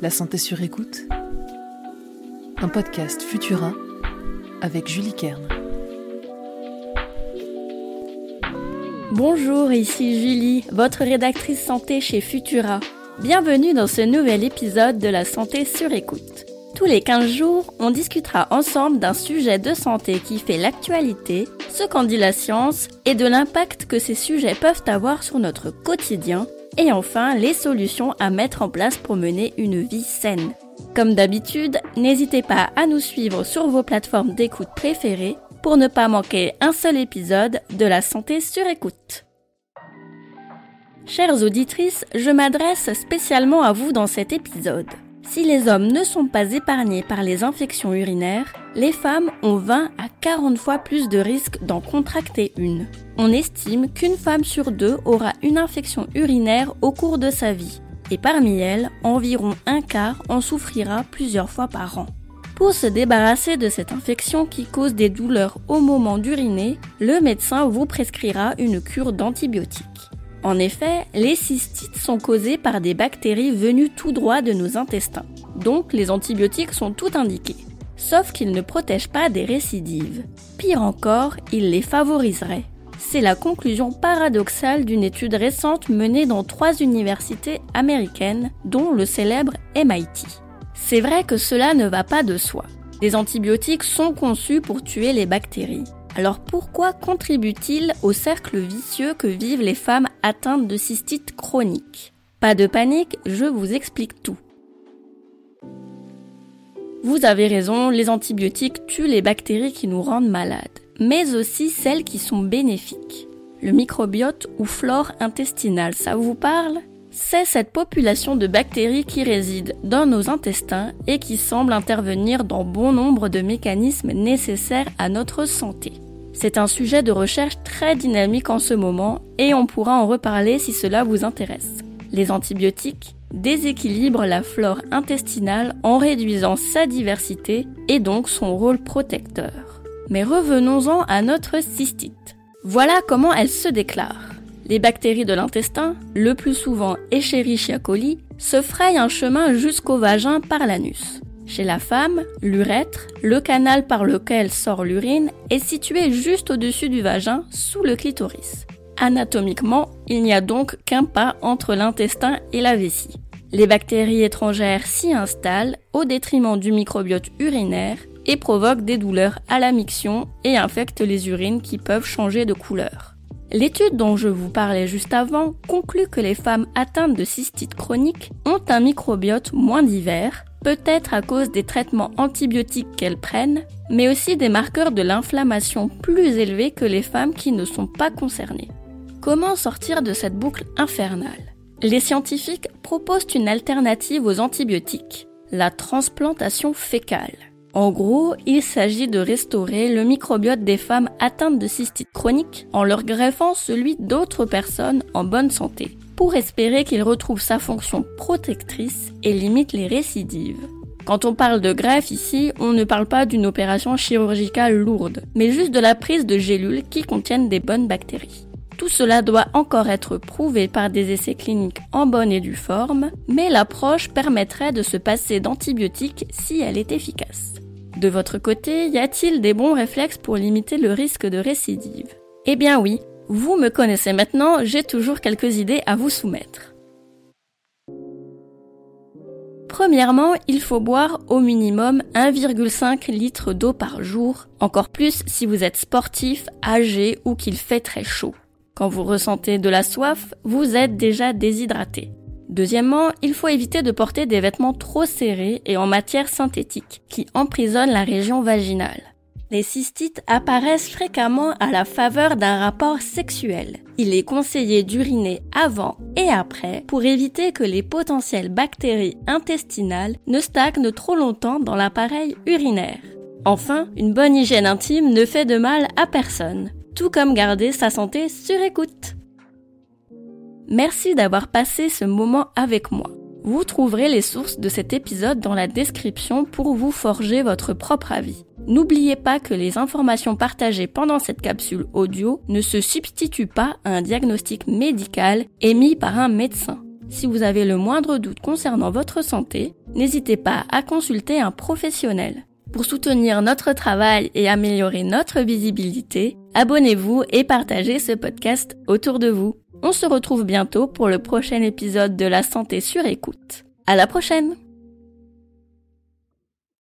La santé sur écoute. Un podcast Futura avec Julie Kern. Bonjour, ici Julie, votre rédactrice santé chez Futura. Bienvenue dans ce nouvel épisode de la santé sur écoute. Tous les 15 jours, on discutera ensemble d'un sujet de santé qui fait l'actualité, ce qu'en dit la science et de l'impact que ces sujets peuvent avoir sur notre quotidien et enfin les solutions à mettre en place pour mener une vie saine. Comme d'habitude, n'hésitez pas à nous suivre sur vos plateformes d'écoute préférées pour ne pas manquer un seul épisode de la santé sur écoute. Chères auditrices, je m'adresse spécialement à vous dans cet épisode. Si les hommes ne sont pas épargnés par les infections urinaires, les femmes ont 20 à 40 fois plus de risques d'en contracter une. On estime qu'une femme sur deux aura une infection urinaire au cours de sa vie, et parmi elles, environ un quart en souffrira plusieurs fois par an. Pour se débarrasser de cette infection qui cause des douleurs au moment d'uriner, le médecin vous prescrira une cure d'antibiotiques. En effet, les cystites sont causées par des bactéries venues tout droit de nos intestins. Donc les antibiotiques sont tout indiqués. Sauf qu'ils ne protègent pas des récidives. Pire encore, ils les favoriseraient. C'est la conclusion paradoxale d'une étude récente menée dans trois universités américaines, dont le célèbre MIT. C'est vrai que cela ne va pas de soi. Les antibiotiques sont conçus pour tuer les bactéries. Alors pourquoi contribue-t-il au cercle vicieux que vivent les femmes atteintes de cystite chronique? Pas de panique, je vous explique tout. Vous avez raison, les antibiotiques tuent les bactéries qui nous rendent malades, mais aussi celles qui sont bénéfiques. Le microbiote ou flore intestinale, ça vous parle? C'est cette population de bactéries qui réside dans nos intestins et qui semble intervenir dans bon nombre de mécanismes nécessaires à notre santé. C'est un sujet de recherche très dynamique en ce moment et on pourra en reparler si cela vous intéresse. Les antibiotiques déséquilibrent la flore intestinale en réduisant sa diversité et donc son rôle protecteur. Mais revenons-en à notre cystite. Voilà comment elle se déclare. Les bactéries de l'intestin, le plus souvent Escherichia coli, se frayent un chemin jusqu'au vagin par l'anus. Chez la femme, l'urètre, le canal par lequel sort l'urine, est situé juste au-dessus du vagin, sous le clitoris. Anatomiquement, il n'y a donc qu'un pas entre l'intestin et la vessie. Les bactéries étrangères s'y installent au détriment du microbiote urinaire et provoquent des douleurs à la miction et infectent les urines qui peuvent changer de couleur. L'étude dont je vous parlais juste avant conclut que les femmes atteintes de cystite chronique ont un microbiote moins divers, peut-être à cause des traitements antibiotiques qu'elles prennent, mais aussi des marqueurs de l'inflammation plus élevés que les femmes qui ne sont pas concernées. Comment sortir de cette boucle infernale Les scientifiques proposent une alternative aux antibiotiques, la transplantation fécale. En gros, il s'agit de restaurer le microbiote des femmes atteintes de cystite chronique en leur greffant celui d'autres personnes en bonne santé pour espérer qu'il retrouve sa fonction protectrice et limite les récidives. Quand on parle de greffe ici, on ne parle pas d'une opération chirurgicale lourde, mais juste de la prise de gélules qui contiennent des bonnes bactéries. Tout cela doit encore être prouvé par des essais cliniques en bonne et due forme, mais l'approche permettrait de se passer d'antibiotiques si elle est efficace. De votre côté, y a-t-il des bons réflexes pour limiter le risque de récidive? Eh bien oui, vous me connaissez maintenant, j'ai toujours quelques idées à vous soumettre. Premièrement, il faut boire au minimum 1,5 litre d'eau par jour, encore plus si vous êtes sportif, âgé ou qu'il fait très chaud. Quand vous ressentez de la soif, vous êtes déjà déshydraté. Deuxièmement, il faut éviter de porter des vêtements trop serrés et en matière synthétique, qui emprisonnent la région vaginale. Les cystites apparaissent fréquemment à la faveur d'un rapport sexuel. Il est conseillé d'uriner avant et après pour éviter que les potentielles bactéries intestinales ne stagnent trop longtemps dans l'appareil urinaire. Enfin, une bonne hygiène intime ne fait de mal à personne, tout comme garder sa santé sur écoute. Merci d'avoir passé ce moment avec moi. Vous trouverez les sources de cet épisode dans la description pour vous forger votre propre avis. N'oubliez pas que les informations partagées pendant cette capsule audio ne se substituent pas à un diagnostic médical émis par un médecin. Si vous avez le moindre doute concernant votre santé, n'hésitez pas à consulter un professionnel. Pour soutenir notre travail et améliorer notre visibilité, abonnez-vous et partagez ce podcast autour de vous. On se retrouve bientôt pour le prochain épisode de La santé sur écoute. À la prochaine!